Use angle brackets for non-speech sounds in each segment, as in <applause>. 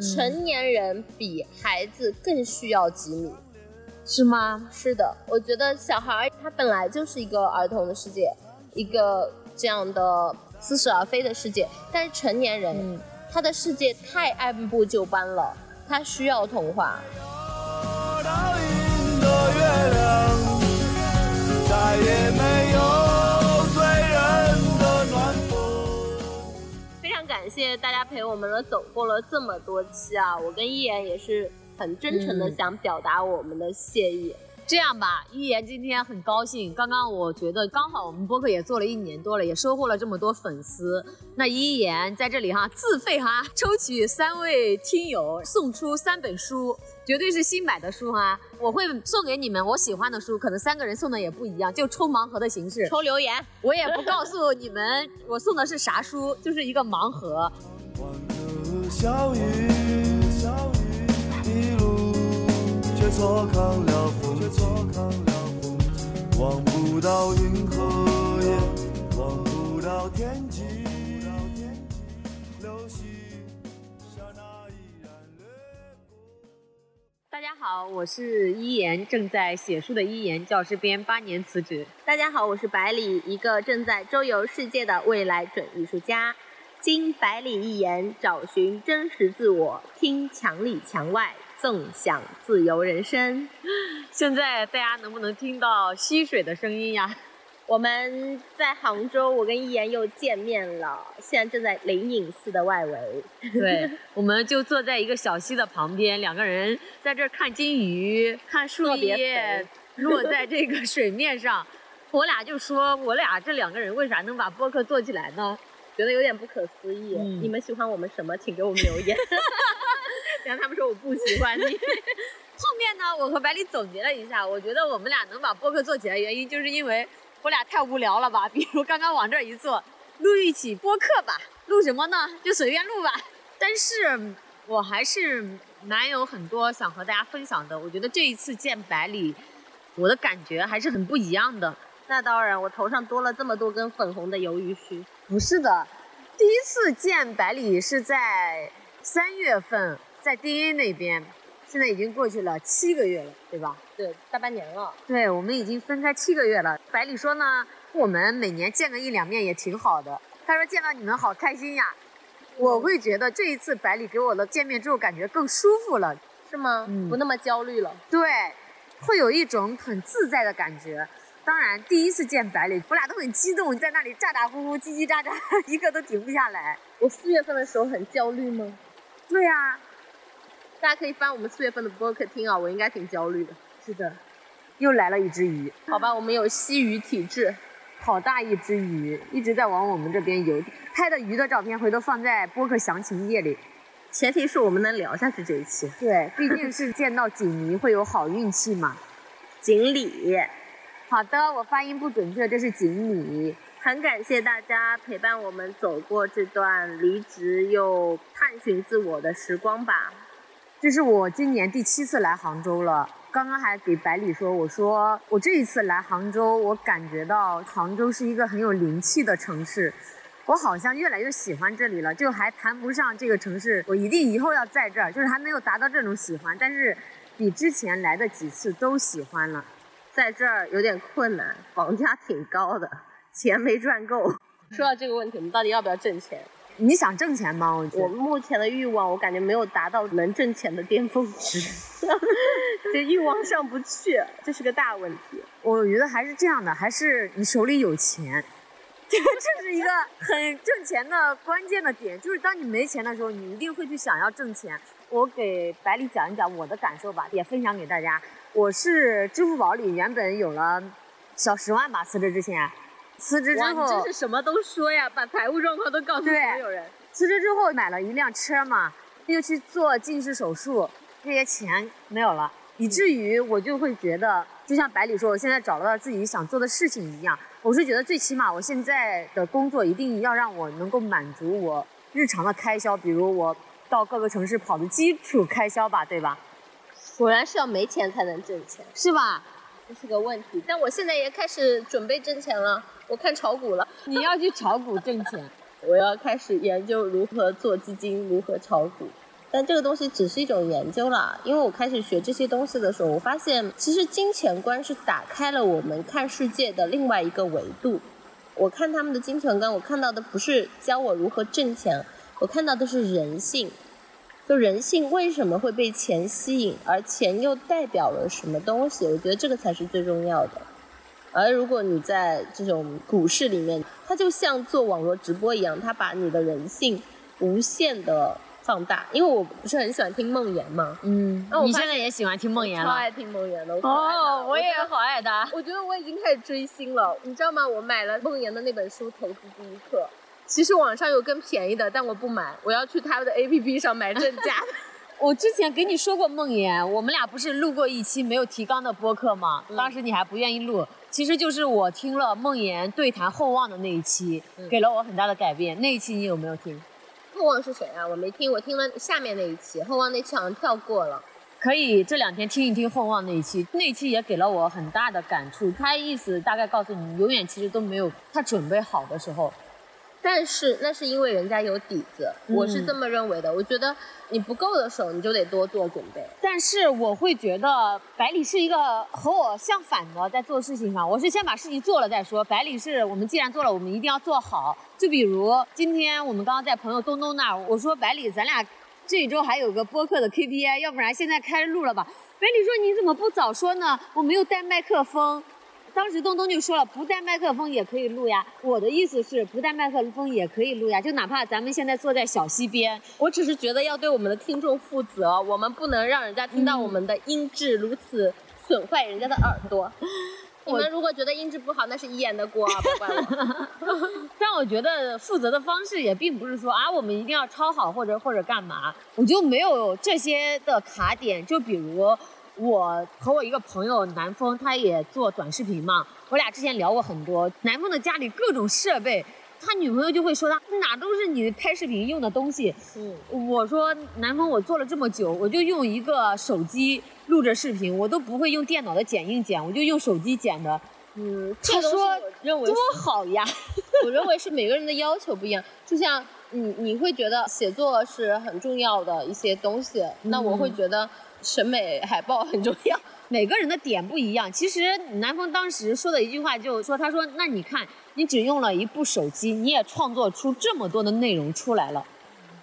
成年人比孩子更需要吉米。是吗？是的，我觉得小孩儿他本来就是一个儿童的世界，一个这样的似是而非的世界。但是成年人，嗯他的世界太按部就班了，他需要童话。倒映的月亮，再也没有感谢大家陪我们了走过了这么多期啊！我跟一言也是很真诚的想表达我们的谢意。这样吧，一言今天很高兴。刚刚我觉得刚好我们播客也做了一年多了，也收获了这么多粉丝。那一言在这里哈自费哈抽取三位听友送出三本书，绝对是新买的书哈。我会送给你们我喜欢的书，可能三个人送的也不一样，就抽盲盒的形式。抽留言，我也不告诉你们我送的是啥书，就是一个盲盒。欢歌笑语，笑语一路却错看了风，却错看了风，望不到云和烟，望不到天际，大家好，我是一言，正在写书的一言，教师编，八年辞职。大家好，我是百里，一个正在周游世界的未来准艺术家。经百里一言，找寻真实自我，听墙里墙外，纵享自由人生。<laughs> 现在大家能不能听到溪水的声音呀？我们在杭州，我跟一言又见面了，现在正在灵隐寺的外围。<laughs> 对，我们就坐在一个小溪的旁边，两个人在这儿看金鱼，看树叶落在这个水面上。<laughs> 我俩就说，我俩这两个人为啥能把播客做起来呢？觉得有点不可思议。嗯你们喜欢我们什么？请给我们留言。<laughs> 然后他们说我不喜欢你。后面呢，我和百里总结了一下，我觉得我们俩能把播客做起来，原因就是因为我俩太无聊了吧。比如刚刚往这儿一坐，录一起播客吧，录什么呢？就随便录吧。但是我还是蛮有很多想和大家分享的。我觉得这一次见百里，我的感觉还是很不一样的。那当然，我头上多了这么多根粉红的鱿鱼须。不是的，第一次见百里是在三月份，在 DA 那边，现在已经过去了七个月了，对吧？对，大半年了。对，我们已经分开七个月了。百里说呢，我们每年见个一两面也挺好的。他说见到你们好开心呀。我会觉得这一次百里给我的见面之后，感觉更舒服了。是吗？嗯不那么焦虑了。对，会有一种很自在的感觉。当然，第一次见百里，我俩都很激动，在那里咋咋呼呼、叽叽喳喳，<laughs> 一个都停不下来。我四月份的时候很焦虑吗？对呀、大家可以翻我们四月份的播客听啊，我应该挺焦虑的。是的，又来了一只鱼，好吧，我们有吸鱼体质。好大一只鱼，一直在往我们这边游。拍的鱼的照片回头放在播客详情页里。前提是我们能聊下去这一期。对，毕竟是见到锦鲤会有好运气嘛。<laughs> 锦鲤，好的，我发音不准确，这是锦鲤。很感谢大家陪伴我们走过这段离职又探寻自我的时光吧。这是我今年第七次来杭州了。刚刚还给百里说，我说我这一次来杭州，我感觉到杭州是一个很有灵气的城市，我好像越来越喜欢这里了。就还谈不上这个城市，我一定以后要在这儿，就是还没有达到这种喜欢，但是比之前来的几次都喜欢了。在这儿有点困难，房价挺高的，钱没赚够。说到这个问题，我们到底要不要挣钱？你想挣钱吗？我觉得我目前的欲望，我感觉没有达到能挣钱的巅峰值，这欲望上不去，这是个大问题。我觉得还是这样的，还是你手里有钱，<laughs> 这这是一个很挣钱的关键的点。就是当你没钱的时候，你一定会去想要挣钱。我给百里讲一讲我的感受吧，也分享给大家。我是支付宝里原本有了小十万吧，辞职之前，辞职之后真是什么都说呀，把财务状况都告诉所有人。辞职之后买了一辆车嘛，又去做近视手术，这些钱没有了，以至于我就会觉得，就像百里说，我现在找到了自己想做的事情一样，我是觉得最起码我现在的工作一定要让我能够满足我日常的开销，比如我到各个城市跑的基础开销吧，对吧？果然是要没钱才能挣钱，是吧？这是个问题。但我现在也开始准备挣钱了，我看炒股了，你要去炒股挣钱，<laughs> 我要开始研究如何做基金，如何炒股。但这个东西只是一种研究啦，因为我开始学这些东西的时候，我发现其实金钱观是打开了我们看世界的另外一个维度。我看他们的金钱观，我看到的不是教我如何挣钱，我看到的是人性。就人性为什么会被钱吸引，而钱又代表了什么东西？我觉得这个才是最重要的。而如果你在这种股市里面，它就像做网络直播一样，它把你的人性无限的放大。因为我不是很喜欢听梦妍嘛，嗯，那我发你现在也喜欢听梦妍了？超爱听梦妍的。哦，我也好爱他。我觉得我已经开始追星了，你知道吗？我买了梦妍的那本书《投资第一课》，其实网上有更便宜的，但我不买，我要去他的 APP 上买正价的。<laughs> 我之前给你说过梦妍，我们俩不是录过一期没有提纲的播客吗？嗯当时你还不愿意录，其实就是我听了梦妍对谈厚望的那一期，嗯给了我很大的改变。那一期你有没有听？厚望是谁啊？我没听，我听了下面那一期，厚望那期好像跳过了。可以这两天听一听厚望那一期，那一期也给了我很大的感触。他意思大概告诉你，永远其实都没有他准备好的时候。但是那是因为人家有底子，嗯我是这么认为的。我觉得你不够的时候，你就得多做准备。但是我会觉得百里是一个和我相反的，在做事情上，我是先把事情做了再说。百里是我们既然做了，我们一定要做好。就比如今天我们刚刚在朋友东东那儿，我说百里，咱俩这一周还有个播客的 KPI，要不然现在开录了吧？百里说你怎么不早说呢？我没有带麦克风。当时东东就说了，不带麦克风也可以录呀。我的意思是，不带麦克风也可以录呀，就哪怕咱们现在坐在小溪边，我只是觉得要对我们的听众负责，我们不能让人家听到我们的音质如此损坏人家的耳朵。你们如果觉得音质不好，那是一言的锅啊，不怪我。<laughs> 但我觉得负责的方式也并不是说啊，我们一定要抄好或者或者干嘛，我就没有这些的卡点。就比如我和我一个朋友南风，他也做短视频嘛，我俩之前聊过很多。南风的家里各种设备，他女朋友就会说他哪都是你拍视频用的东西。嗯，我说南风，我做了这么久，我就用一个手机录着视频，我都不会用电脑的剪映剪，我就用手机剪的。嗯，他说认为多是好呀！<laughs> 我认为是每个人的要求不一样，就像你你会觉得写作是很重要的一些东西，那我会觉得审美海报很重要。每个人的点不一样。其实南风当时说的一句话就是说，他说：“那你看，你只用了一部手机，你也创作出这么多的内容出来了。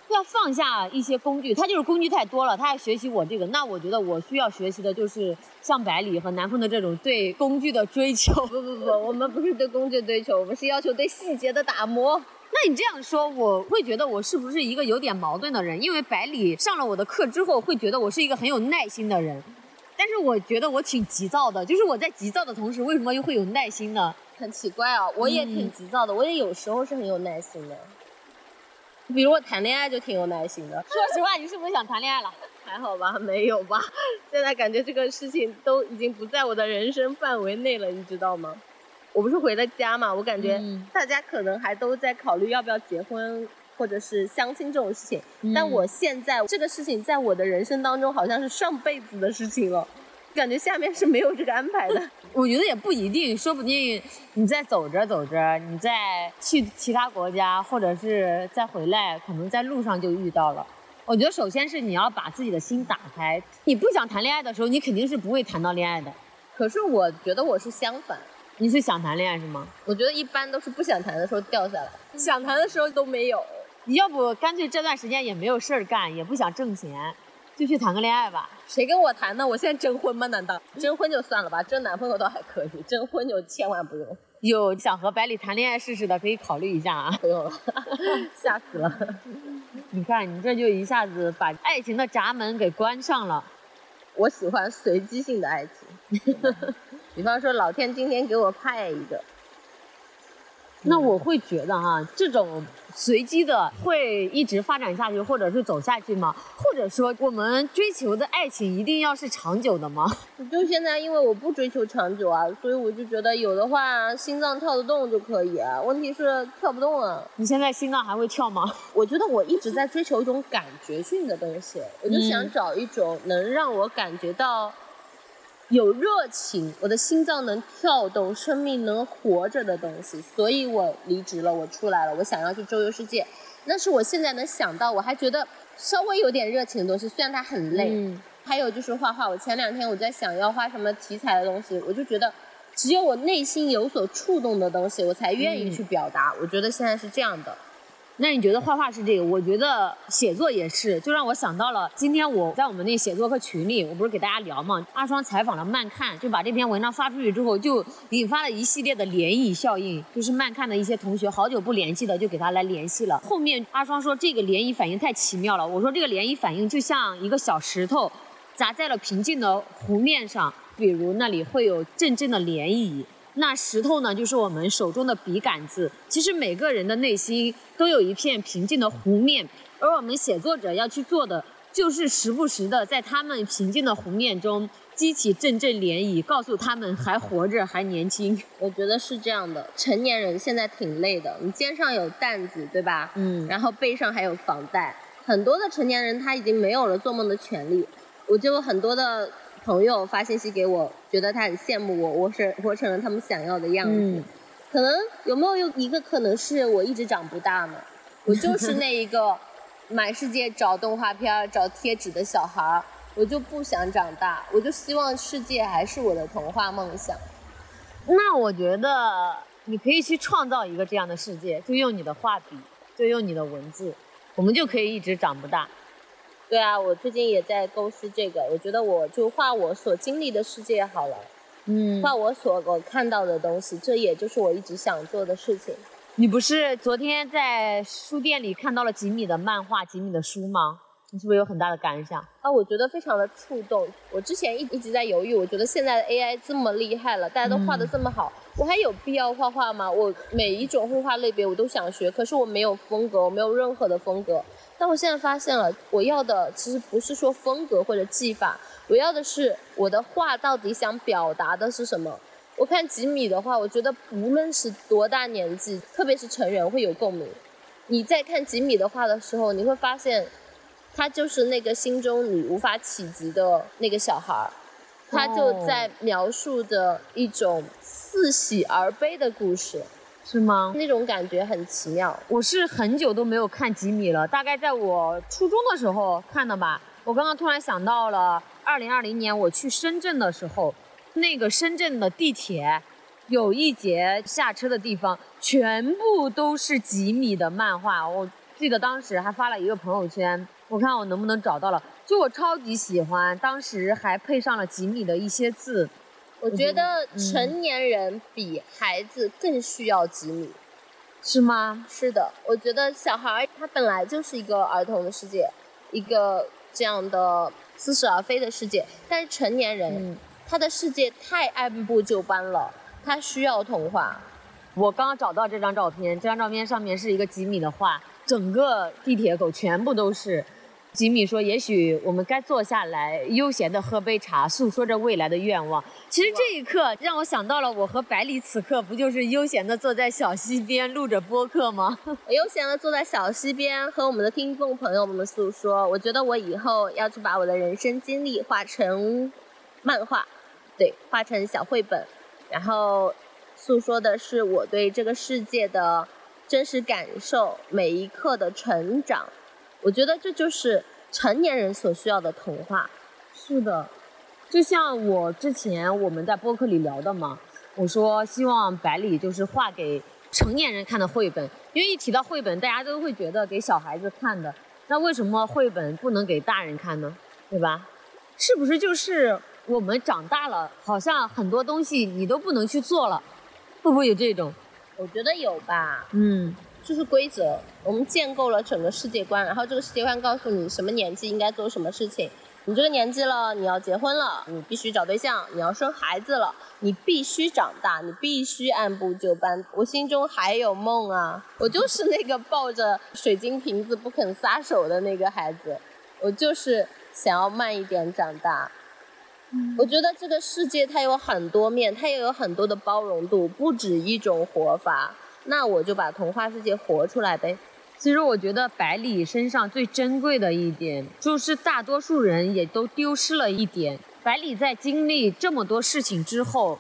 要放下一些工具，他就是工具太多了，他还学习我这个。那我觉得我需要学习的就是像百里和南风的这种对工具的追求。不不不，我们不是对工具追求，我们是要求对细节的打磨。那你这样说，我会觉得我是不是一个有点矛盾的人？因为百里上了我的课之后，会觉得我是一个很有耐心的人，但是我觉得我挺急躁的。就是我在急躁的同时，为什么又会有耐心呢？很奇怪啊，我也挺急躁的，我也有时候是很有耐心的。比如我谈恋爱就挺有耐心的，说实话，你是不是想谈恋爱了？<laughs> 还好吧？没有吧？现在感觉这个事情都已经不在我的人生范围内了，你知道吗？我不是回了家嘛，我感觉嗯大家可能还都在考虑要不要结婚或者是相亲这种事情，嗯但我现在这个事情在我的人生当中好像是上辈子的事情了，感觉下面是没有这个安排的。<laughs> 我觉得也不一定，说不定你再走着走着，你再去其他国家，或者是再回来，可能在路上就遇到了。我觉得首先是你要把自己的心打开，你不想谈恋爱的时候，你肯定是不会谈到恋爱的。可是我觉得我是相反，你是想谈恋爱是吗？我觉得一般都是不想谈的时候掉下来，想谈的时候都没有。你要不干脆这段时间也没有事儿干，也不想挣钱，就去谈个恋爱吧。谁跟我谈呢？我现在征婚吗？难道征婚就算了吧，征男朋友倒还可以，征婚就千万不用，有想和百里谈恋爱试试的，可以考虑一下啊。不用了，吓死了。<laughs> 你看，你这就一下子把爱情的闸门给关上了。我喜欢随机性的爱情，比方说老天今天给我派一个，那我会觉得哈，这种随机的会一直发展下去，或者是走下去吗？或者说，我们追求的爱情一定要是长久的吗？就现在，因为我不追求长久啊，所以我就觉得有的话，心脏跳得动就可以啊。问题是跳不动啊。你现在心脏还会跳吗？我觉得我一直在追求一种感觉性的东西，我就想找一种能让我感觉到。有热情，我的心脏能跳动，生命能活着的东西，所以我离职了，我出来了，我想要去周游世界。那是我现在能想到，我还觉得稍微有点热情的东西，虽然它很累。嗯。还有就是画画，我前两天我在想要画什么题材的东西，我就觉得只有我内心有所触动的东西，我才愿意去表达。我觉得现在是这样的。那你觉得画画是这个？我觉得写作也是，就让我想到了今天我在我们那写作课群里，我不是给大家聊嘛？阿双采访了慢看，就把这篇文章发出去之后，就引发了一系列的涟漪效应。就是慢看的一些同学好久不联系的，就给他来联系了。后面阿双说这个涟漪反应太奇妙了，我说这个涟漪反应就像一个小石头砸在了平静的湖面上，比如那里会有阵阵的涟漪。那石头呢，就是我们手中的笔杆子。其实每个人的内心都有一片平静的湖面，而我们写作者要去做的，就是时不时的在他们平静的湖面中激起阵阵涟漪，告诉他们还活着，还年轻。我觉得是这样的，成年人现在挺累的，你肩上有担子，对吧？嗯。然后背上还有房贷，很多的成年人他已经没有了做梦的权利。我就很多的。朋友发信息给我，觉得他很羡慕我，我是活成了他们想要的样子。可能有没有一个可能是我一直长不大呢？<laughs> 我就是那一个满世界找动画片、找贴纸的小孩儿，我就不想长大，我就希望世界还是我的童话梦想。那我觉得你可以去创造一个这样的世界，就用你的画笔，就用你的文字，我们就可以一直长不大。对啊，我最近也在构思这个。我觉得我就画我所经历的世界好了，嗯，画我所我看到的东西，这也就是我一直想做的事情。你不是昨天在书店里看到了吉米的漫画、吉米的书吗？你是不是有很大的感想？啊，我觉得非常的触动。我之前一一直在犹豫，我觉得现在的 AI 这么厉害了，大家都画的这么好，我还有必要画画吗？我每一种绘画类别我都想学，可是我没有风格，我没有任何的风格。但我现在发现了，我要的其实不是说风格或者技法，我要的是我的画到底想表达的是什么。我看吉米的话，我觉得无论是多大年纪，特别是成人会有共鸣。你在看吉米的画的时候，你会发现，他就是那个心中你无法企及的那个小孩儿，他就在描述着一种似喜而悲的故事。是吗？那种感觉很奇妙。我是很久都没有看吉米了，大概在我初中的时候看的吧。我刚刚突然想到了，二零二零年我去深圳的时候，那个深圳的地铁有一节下车的地方，全部都是吉米的漫画。我记得当时还发了一个朋友圈，我看我能不能找到了。就我超级喜欢，当时还配上了吉米的一些字。我觉得成年人比孩子更需要吉米，是吗？是的，我觉得小孩他本来就是一个儿童的世界，一个这样的似是而非的世界。但是成年人，他的世界太按部就班了，他需要童话。我刚刚找到这张照片，这张照片上面是一个吉米的画，整个地铁口全部都是。吉米说：“也许我们该坐下来，悠闲地喝杯茶，诉说着未来的愿望。”其实这一刻让我想到了我和百里此刻不就是悠闲地坐在小溪边录着播客吗？<laughs> 我悠闲地坐在小溪边和我们的听众朋友们诉说。我觉得我以后要去把我的人生经历画成漫画，对，画成小绘本，然后诉说的是我对这个世界的真实感受，每一刻的成长。我觉得这就是成年人所需要的童话。是的，就像我之前我们在播客里聊的嘛，我说希望百里就是画给成年人看的绘本，因为一提到绘本，大家都会觉得给小孩子看的。那为什么绘本不能给大人看呢？对吧？是不是就是我们长大了，好像很多东西你都不能去做了？会不会有这种？我觉得有吧。嗯。就是规则，我们建构了整个世界观，然后这个世界观告诉你什么年纪应该做什么事情，你这个年纪了，你要结婚了，你必须找对象，你要生孩子了，你必须长大，你必须按部就班。我心中还有梦啊，我就是那个抱着水晶瓶子不肯撒手的那个孩子，我就是想要慢一点长大。我觉得这个世界它有很多面，它也有很多的包容度，不止一种活法。那我就把童话世界活出来呗。其实我觉得百里身上最珍贵的一点，就是大多数人也都丢失了一点。百里在经历这么多事情之后，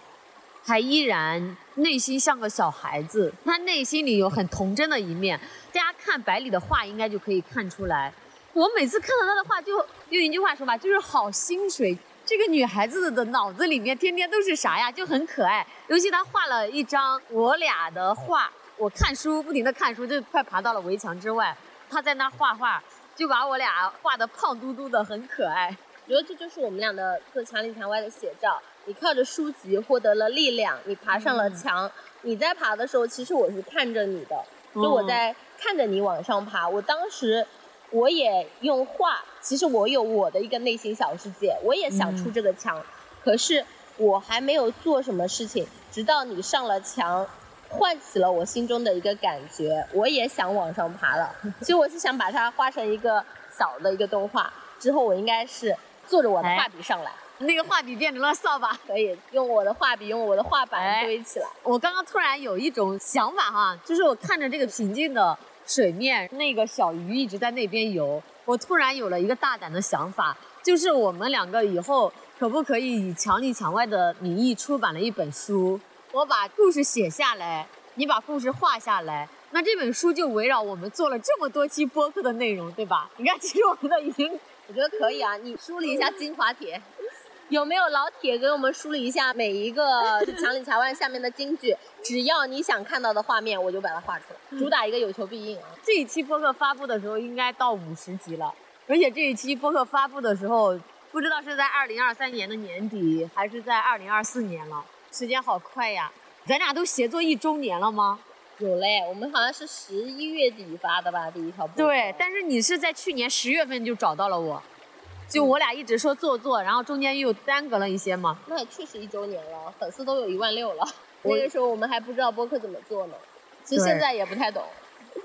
还依然内心像个小孩子，他内心里有很童真的一面。大家看百里的画，应该就可以看出来。我每次看到他的画，就用一句话说吧，就是好心水。这个女孩子的脑子里面天天都是啥呀？就很可爱。尤其她画了一张我俩的画。我看书，不停的看书，就快爬到了围墙之外。她在那画画，就把我俩画的胖嘟嘟的，很可爱。我觉得这就是我们俩的做墙里墙外的写照。你靠着书籍获得了力量，你爬上了墙。你在爬的时候，其实我是看着你的，就我在看着你往上爬。我当时，我也用画，其实我有我的一个内心小世界，我也想出这个墙，可是我还没有做什么事情，直到你上了墙。唤起了我心中的一个感觉，我也想往上爬了。<laughs> 其实我是想把它画成一个小的一个动画，之后我应该是坐着我的画笔上来，那个画笔变成了扫把，可以用我的画笔，用我的画板堆起来。我刚刚突然有一种想法哈，就是我看着这个平静的水面，那个小鱼一直在那边游，我突然有了一个大胆的想法，就是我们两个以后可不可以以墙里墙外的名义出版了一本书？我把故事写下来，你把故事画下来，那这本书就围绕我们做了这么多期播客的内容，对吧？你看，其实我们的已经，我觉得可以啊。你梳理一下精华帖，有没有老铁给我们梳理一下每一个 <laughs> 墙里墙外下面的金句？只要你想看到的画面，我就把它画出来，主打一个有求必应啊。这一期播客发布的时候应该到五十集了，而且这一期播客发布的时候，不知道是在二零二三年的年底，还是在二零二四年了。时间好快呀，咱俩都协作一周年了吗？有嘞，我们好像是十一月底发的吧，第一条。对，但是你是在去年十月份就找到了我，就我俩一直说做做，然后中间又耽搁了一些嘛。那也确实一周年了，粉丝都有一万六了。那个时候我们还不知道播客怎么做呢，其实现在也不太懂。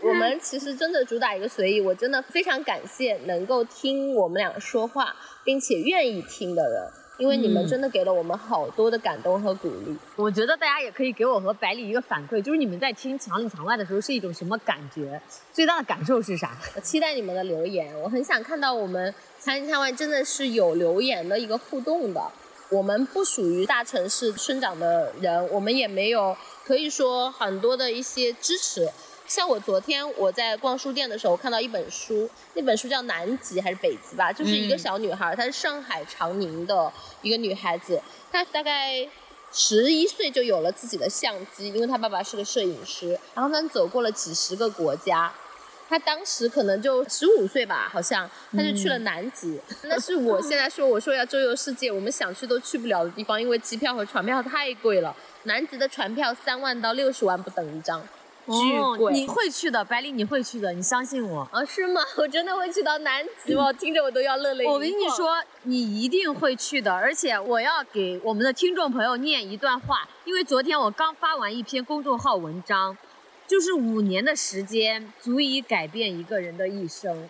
我们其实真的主打一个随意，我真的非常感谢能够听我们俩说话，并且愿意听的人。因为你们真的给了我们好多的感动和鼓励，我觉得大家也可以给我和百里一个反馈，就是你们在听墙里墙外的时候是一种什么感觉？最大的感受是啥？我期待你们的留言，我很想看到我们墙里墙外真的是有留言的一个互动的。我们不属于大城市生长的人，我们也没有可以说很多的一些支持。像我昨天我在逛书店的时候看到一本书，那本书叫《南极还是北极吧》，就是一个小女孩，她是上海长宁的一个女孩子，她大概十一岁就有了自己的相机，因为她爸爸是个摄影师，然后她走过了几十个国家，她当时可能就十五岁吧，好像她就去了南极，<laughs> 那是我现在说我说要周游世界，我们想去都去不了的地方，因为机票和船票太贵了，南极的船票三万到六十万不等一张。巨贵，你会去的，百里你会去的，你相信我啊？是吗？<laughs> 我真的会去到南极吗？听着我都要热泪。我跟你说，你一定会去的，而且我要给我们的听众朋友念一段话，因为昨天我刚发完一篇公众号文章，就是五年的时间足以改变一个人的一生，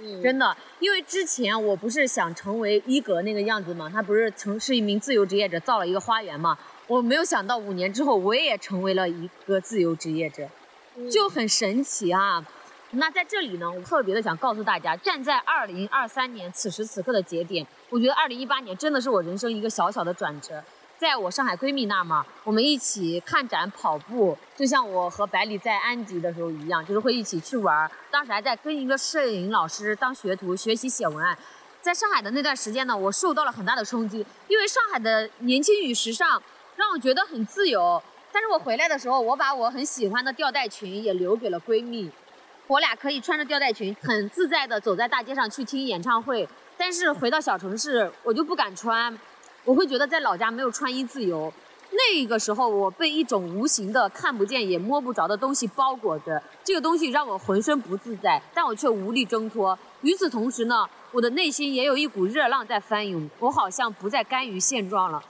嗯，真的，因为之前我不是想成为伊格那个样子嘛？他不是曾是一名自由职业者，造了一个花园吗？我没有想到五年之后我也成为了一个自由职业者，就很神奇啊！那在这里呢，我特别的想告诉大家，站在二零二三年此时此刻的节点，我觉得二零一八年真的是我人生一个小小的转折。在我上海闺蜜那儿嘛，我们一起看展、跑步，就像我和百里在安吉的时候一样，就是会一起去玩。当时还在跟一个摄影老师当学徒学习写文案。在上海的那段时间呢，我受到了很大的冲击，因为上海的年轻与时尚。让我觉得很自由，但是我回来的时候，我把我很喜欢的吊带裙也留给了闺蜜，我俩可以穿着吊带裙很自在的走在大街上去听演唱会。但是回到小城市，我就不敢穿，我会觉得在老家没有穿衣自由。那个时候我被一种无形的、看不见也摸不着的东西包裹着，这个东西让我浑身不自在，但我却无力挣脱。与此同时呢，我的内心也有一股热浪在翻涌，我好像不再甘于现状了。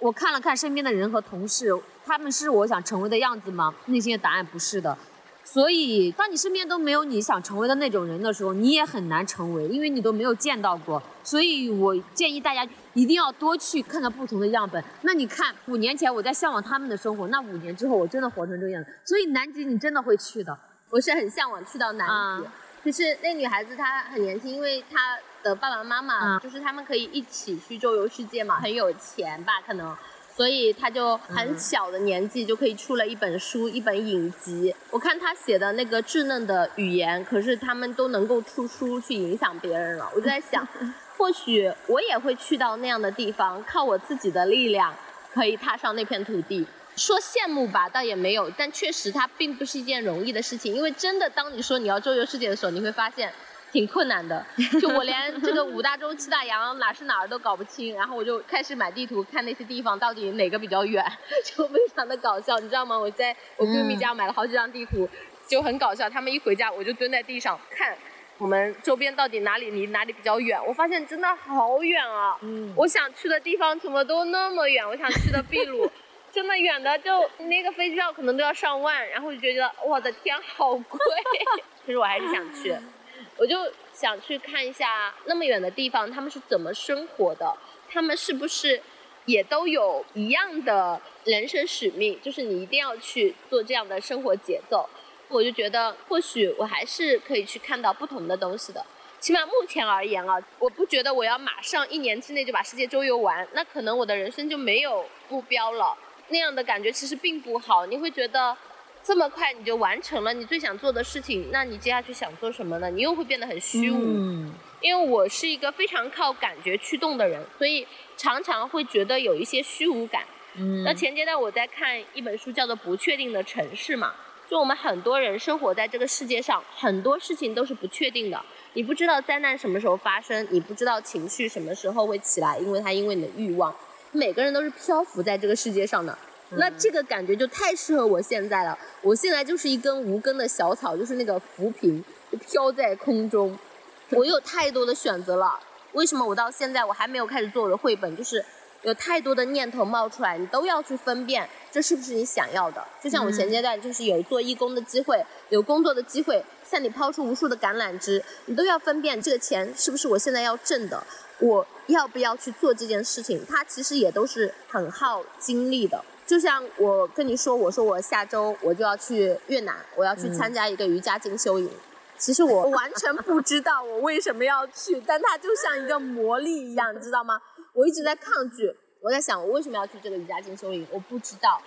我看了看身边的人和同事，他们是我想成为的样子吗？内心的答案不是的。所以，当你身边都没有你想成为的那种人的时候，你也很难成为，因为你都没有见到过。所以我建议大家一定要多去看看不同的样本。那你看，五年前我在向往他们的生活，那五年之后我真的活成这个样子。所以南极你真的会去的，我是很向往去到南极。啊就是那女孩子她很年轻，因为她的爸爸妈妈嗯就是他们可以一起去周游世界嘛，很有钱吧可能。所以他就很小的年纪就可以出了一本书，一本影集。我看他写的那个稚嫩的语言，可是他们都能够出书去影响别人了。我就在想，<laughs> 或许我也会去到那样的地方，靠我自己的力量可以踏上那片土地。说羡慕吧，倒也没有，但确实它并不是一件容易的事情，因为真的，当你说你要周游世界的时候，你会发现挺困难的。就我连这个五大洲七大洋哪是哪儿都搞不清，然后我就开始买地图看那些地方到底哪个比较远，<laughs> 就非常的搞笑，你知道吗？我在我闺蜜家买了好几张地图，就很搞笑。他们一回家，我就蹲在地上看。我们周边到底哪里离哪里比较远？我发现真的好远啊！嗯我想去的地方怎么都那么远，我想去的秘鲁，真的远的就那个飞机票可能都要上万，然后我就觉得我的天，好贵。<laughs> 其实我还是想去，我就想去看一下那么远的地方，他们是怎么生活的，他们是不是也都有一样的人生使命，就是你一定要去做这样的生活节奏。我就觉得，或许我还是可以去看到不同的东西的。起码目前而言啊，我不觉得我要马上一年之内就把世界周游完，那可能我的人生就没有目标了。那样的感觉其实并不好，你会觉得这么快你就完成了你最想做的事情，那你接下去想做什么呢？你又会变得很虚无。嗯因为我是一个非常靠感觉驱动的人，所以常常会觉得有一些虚无感。嗯那前阶段我在看一本书，叫做《不确定的城市》嘛，就我们很多人生活在这个世界上，很多事情都是不确定的，你不知道灾难什么时候发生，你不知道情绪什么时候会起来，因为它因为你的欲望，每个人都是漂浮在这个世界上的。那这个感觉就太适合我现在了，我现在就是一根无根的小草，就是那个浮萍，就飘在空中。我有太多的选择了，为什么我到现在我还没有开始做我的绘本？就是有太多的念头冒出来，你都要去分辨这是不是你想要的。就像我前阶段就是有做义工的机会，有工作的机会，向你抛出无数的橄榄枝，你都要分辨这个钱是不是我现在要挣的，我要不要去做这件事情？它其实也都是很耗精力的。就像我跟你说，我说我下周我就要去越南，我要去参加一个瑜伽进修营。其实我 <laughs> 完全不知道我为什么要去，但它就像一个魔力一样，你知道吗？我一直在抗拒，我在想我为什么要去这个瑜伽进修营，我不知道。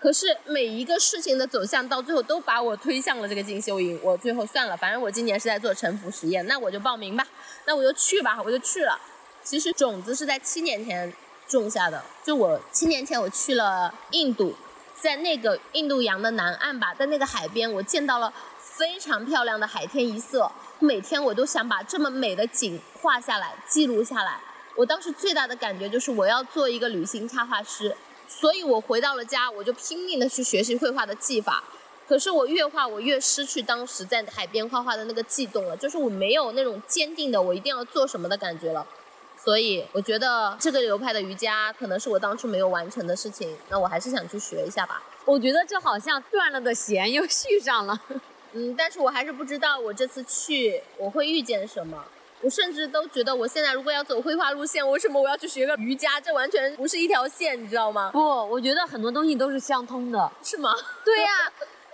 可是每一个事情的走向到最后都把我推向了这个进修营，我最后算了，反正我今年是在做沉浮实验，那我就报名吧，那我就去吧，我就去了。其实种子是在七年前种下的，就我七年前我去了印度，在那个印度洋的南岸吧，在那个海边，我见到了非常漂亮的海天一色。每天我都想把这么美的景画下来，记录下来。我当时最大的感觉就是我要做一个旅行插画师，所以我回到了家，我就拼命的去学习绘画的技法。可是我越画，我越失去当时在海边画画的那个悸动了，就是我没有那种坚定的我一定要做什么的感觉了。所以我觉得这个流派的瑜伽可能是我当初没有完成的事情，那我还是想去学一下吧。我觉得这好像断了的弦又续上了。<laughs> 嗯，但是我还是不知道我这次去我会遇见什么。我甚至都觉得，我现在如果要走绘画路线，为什么我要去学个瑜伽？这完全不是一条线，你知道吗？不，我觉得很多东西都是相通的。是吗？<laughs> 对呀、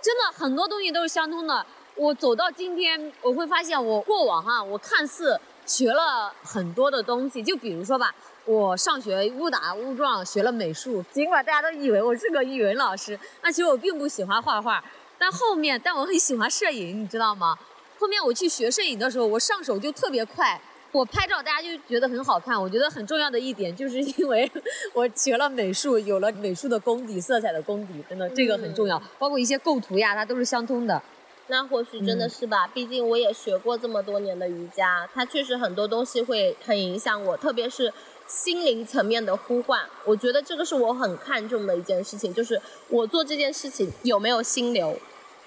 真的很多东西都是相通的。我走到今天，我会发现我过往哈，我看似学了很多的东西，就比如说吧，我上学误打误撞学了美术，尽管大家都以为我是个语文老师，那其实我并不喜欢画画。但后面，但我很喜欢摄影，你知道吗？后面我去学摄影的时候，我上手就特别快，我拍照大家就觉得很好看。我觉得很重要的一点，就是因为我学了美术，有了美术的功底、色彩的功底，真的这个很重要。包括一些构图呀，它都是相通的。那或许真的是吧，毕竟我也学过这么多年的瑜伽，它确实很多东西会很影响我，特别是心灵层面的呼唤。我觉得这个是我很看重的一件事情，就是我做这件事情有没有心流，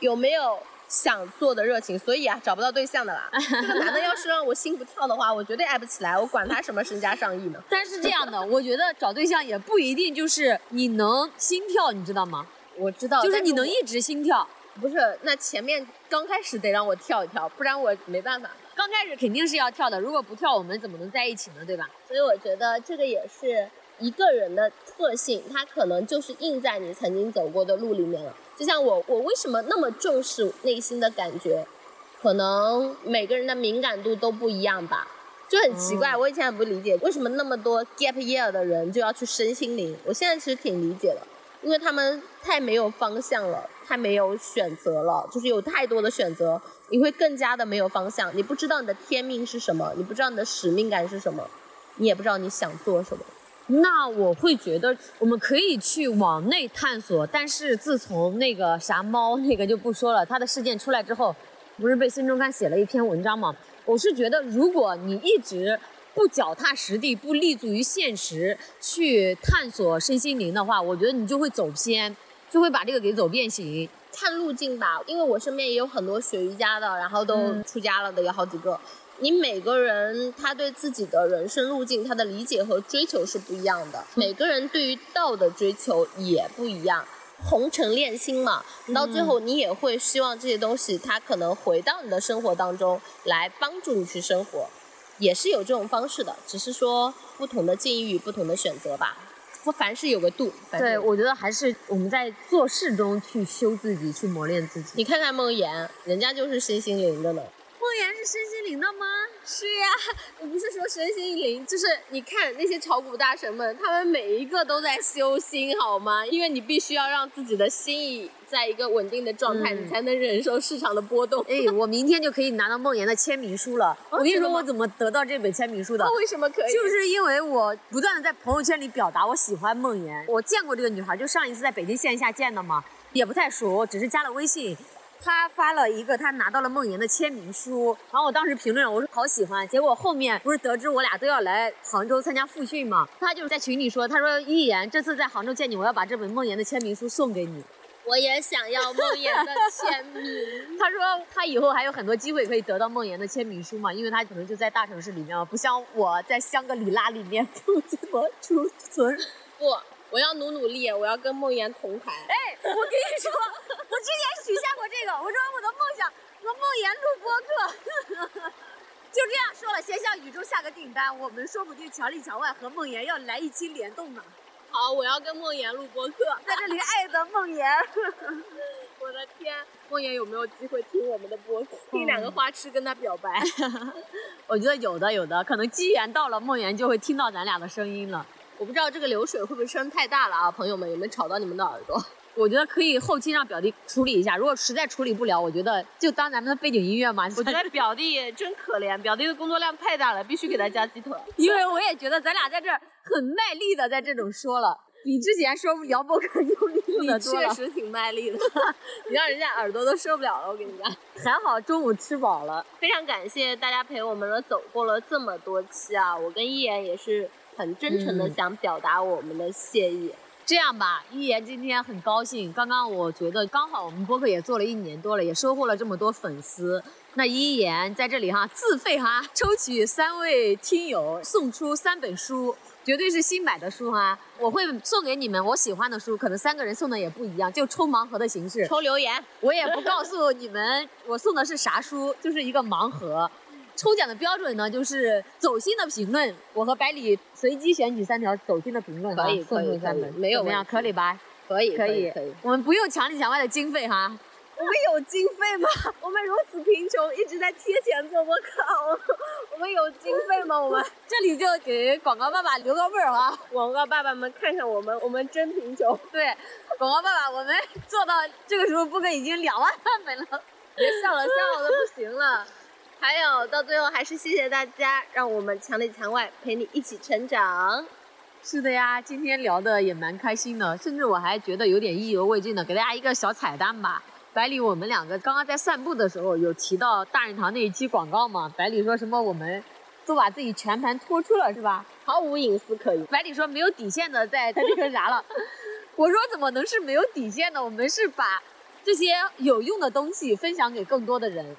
有没有想做的热情。所以啊，找不到对象的啦。<laughs> 这个男的要是让我心不跳的话，我绝对爱不起来。我管他什么身家上亿呢。<laughs> 但是这样的，我觉得找对象也不一定就是你能心跳，你知道吗？我知道，就是你能一直心跳。不是，那前面刚开始得让我跳一跳，不然我没办法。刚开始肯定是要跳的，如果不跳，我们怎么能在一起呢？对吧？所以我觉得这个也是一个人的特性，他可能就是印在你曾经走过的路里面了。就像我，我为什么那么重视内心的感觉？可能每个人的敏感度都不一样吧，就很奇怪。我以前也不理解，为什么那么多 gap year 的人就要去身心灵？我现在其实挺理解的。因为他们太没有方向了，太没有选择了，就是有太多的选择，你会更加的没有方向。你不知道你的天命是什么，你不知道你的使命感是什么，你也不知道你想做什么。那我会觉得我们可以去往内探索，但是自从那个啥猫那个就不说了，他的事件出来之后，不是被孙中山写了一篇文章吗？我是觉得如果你一直。不脚踏实地，不立足于现实去探索身心灵的话，我觉得你就会走偏，就会把这个给走变形。看路径吧，因为我身边也有很多学瑜伽的，然后都出家了的有好几个。你每个人他对自己的人生路径，他的理解和追求是不一样的。每个人对于道的追求也不一样。红尘炼心嘛，你到最后你也会希望这些东西，它可能回到你的生活当中来帮助你去生活。也是有这种方式的，只是说不同的境遇、不同的选择吧。不凡事有个度。对，我觉得还是我们在做事中去修自己，去磨练自己。你看看梦妍，人家就是身心灵的呢。梦妍是身心灵的吗？是呀，<laughs> 我不是说身心灵，就是你看那些炒股大神们，他们每一个都在修心，好吗？因为你必须要让自己的心意在一个稳定的状态，你才能忍受市场的波动。哎，<laughs> 我明天就可以拿到梦妍的签名书了。我跟你说，我怎么得到这本签名书的？为什么可以？就是因为我不断的在朋友圈里表达我喜欢梦妍。我见过这个女孩，就上一次在北京线下见的嘛，也不太熟，只是加了微信。他发了一个他拿到了梦妍的签名书，然后我当时评论了，我说好喜欢。结果后面不是得知我俩都要来杭州参加复训嘛，他就是在群里说，他说一言这次在杭州见你，我要把这本梦妍的签名书送给你。我也想要梦妍的签名。<laughs> 他说他以后还有很多机会可以得到梦妍的签名书嘛，因为他可能就在大城市里面嘛，不像我在香格里拉里面不怎么出存。不。我要努努力，我要跟梦妍同台。哎，我跟你说，我之前许下过这个，我说我的梦想和梦妍录播客，<laughs> 就这样说了，先向宇宙下个订单，我们说不定墙里墙外和梦妍要来一期联动呢。好，我要跟梦妍录播客，在这里爱的梦妍。<laughs> 我的天，梦妍有没有机会听我们的播客？听两个花痴跟他表白？<laughs> 我觉得有的，有的，可能机缘到了，梦妍就会听到咱俩的声音了。我不知道这个流水会不会声太大了啊，朋友们有没有吵到你们的耳朵？<laughs> 我觉得可以后期让表弟处理一下，如果实在处理不了，我觉觉得就当咱们的背景音乐嘛。我觉得表弟真可怜，表弟的工作量太大了，必须给他加鸡腿。因为我也觉得咱俩在这儿很卖力的在这种说了，比之前说聊播客用力用的多了。确实挺卖力的，<laughs> 你让人家耳朵都受不了了。我跟你讲，还好中午吃饱了。非常感谢大家陪我们了走过了这么多期啊，我跟一言也是。很真诚的想表达我们的谢意。这样吧，一言今天很高兴。刚刚我觉得刚好我们播客也做了一年多了，也收获了这么多粉丝。那一言在这里哈，自费哈，抽取三位听友送出三本书，绝对是新买的书哈。我会送给你们我喜欢的书，可能三个人送的也不一样，就抽盲盒的形式。抽留言，我也不告诉你们我送的是啥书，就是一个盲盒。抽奖的标准呢，就是走心的评论，我和百里随机选取三条走心的评论，可以可以可以，没有怎么样，可以吧？可以可以可以，我们不用墙里墙外的经费哈。我们有经费吗？我们如此贫穷，一直在贴钱做播客，我我们有经费吗？我们 <laughs> 这里就给广告爸爸留个味儿啊，<laughs> 广告爸爸们看看我们，我们真贫穷。对，广告爸爸，我们做到这个时候播客已经两万赞粉了，别笑了，笑的不行了。还有，到最后还是谢谢大家，让我们墙里墙外陪你一起成长。是的呀，今天聊的也蛮开心的，甚至我还觉得有点意犹未尽的。给大家一个小彩蛋吧，百里，我们两个刚刚在散步的时候有提到大人堂那一期广告嘛？百里说什么我们都把自己全盘托出了，是吧？毫无隐私可言。百里说没有底线的在那个啥了，<laughs> 我说怎么能是没有底线呢？我们是把这些有用的东西分享给更多的人。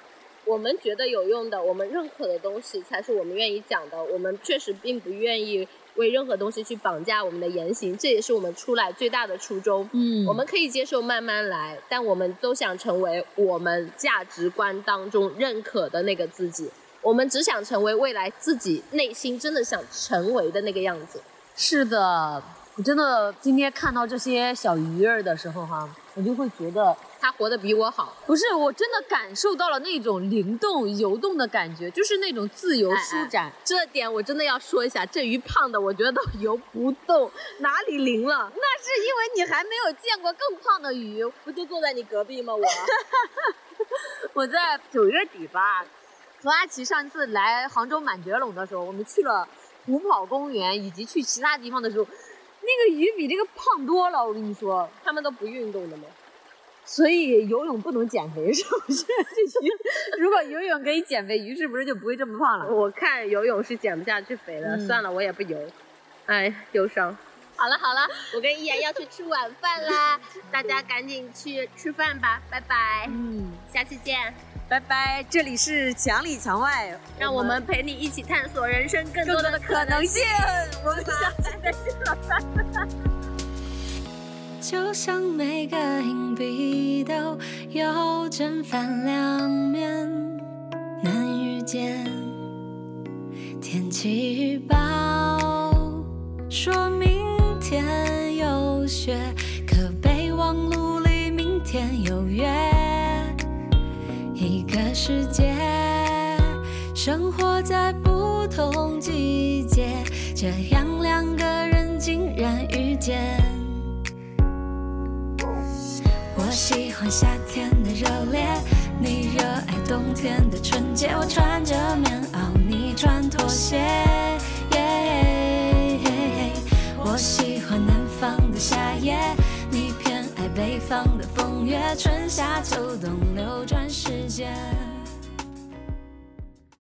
我们觉得有用的，我们认可的东西才是我们愿意讲的。我们确实并不愿意为任何东西去绑架我们的言行，这也是我们出来最大的初衷。嗯我们可以接受慢慢来，但我们都想成为我们价值观当中认可的那个自己。我们只想成为未来自己内心真的想成为的那个样子。是的，我真的今天看到这些小鱼儿的时候哈，我就会觉得，他活得比我好，不是，我真的感受到了那种灵动游动的感觉，就是那种自由哎舒展。这点我真的要说一下。这鱼胖的，我觉得都游不动，哪里灵了？那是因为你还没有见过更胖的鱼。不就坐在你隔壁吗？我 <laughs> 我在九月底吧，和阿奇上次来杭州满觉陇的时候，我们去了虎跑公园，以及去其他地方的时候，那个鱼比这个胖多了。我跟你说，他们都不运动的吗？所以游泳不能减肥，是不是？这 <laughs> 鱼如果游泳可以减肥，鱼是不是就不会这么胖了？我看游泳是减不下去肥的，嗯算了，我也不游。哎，忧伤。好了好了，我跟依然要去吃晚饭啦，大家赶紧去吃饭吧，拜拜，嗯，下期见，拜拜。这里是墙里墙外，让我们陪你一起探索人生更更多多的的可能性。我们下期再见。<laughs> 就像每个硬币都有正反两面，难遇见。天气预报说明天有雪，可备忘录里明天有约。一个世界，生活在不同季节，这样两个人竟然遇见。我喜欢夏天的热烈，你热爱冬天的纯洁。我穿着棉袄，你穿拖鞋。我喜欢南方的夏夜，你偏爱北方的风月。春夏秋冬流转时间。